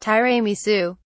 Tiramisu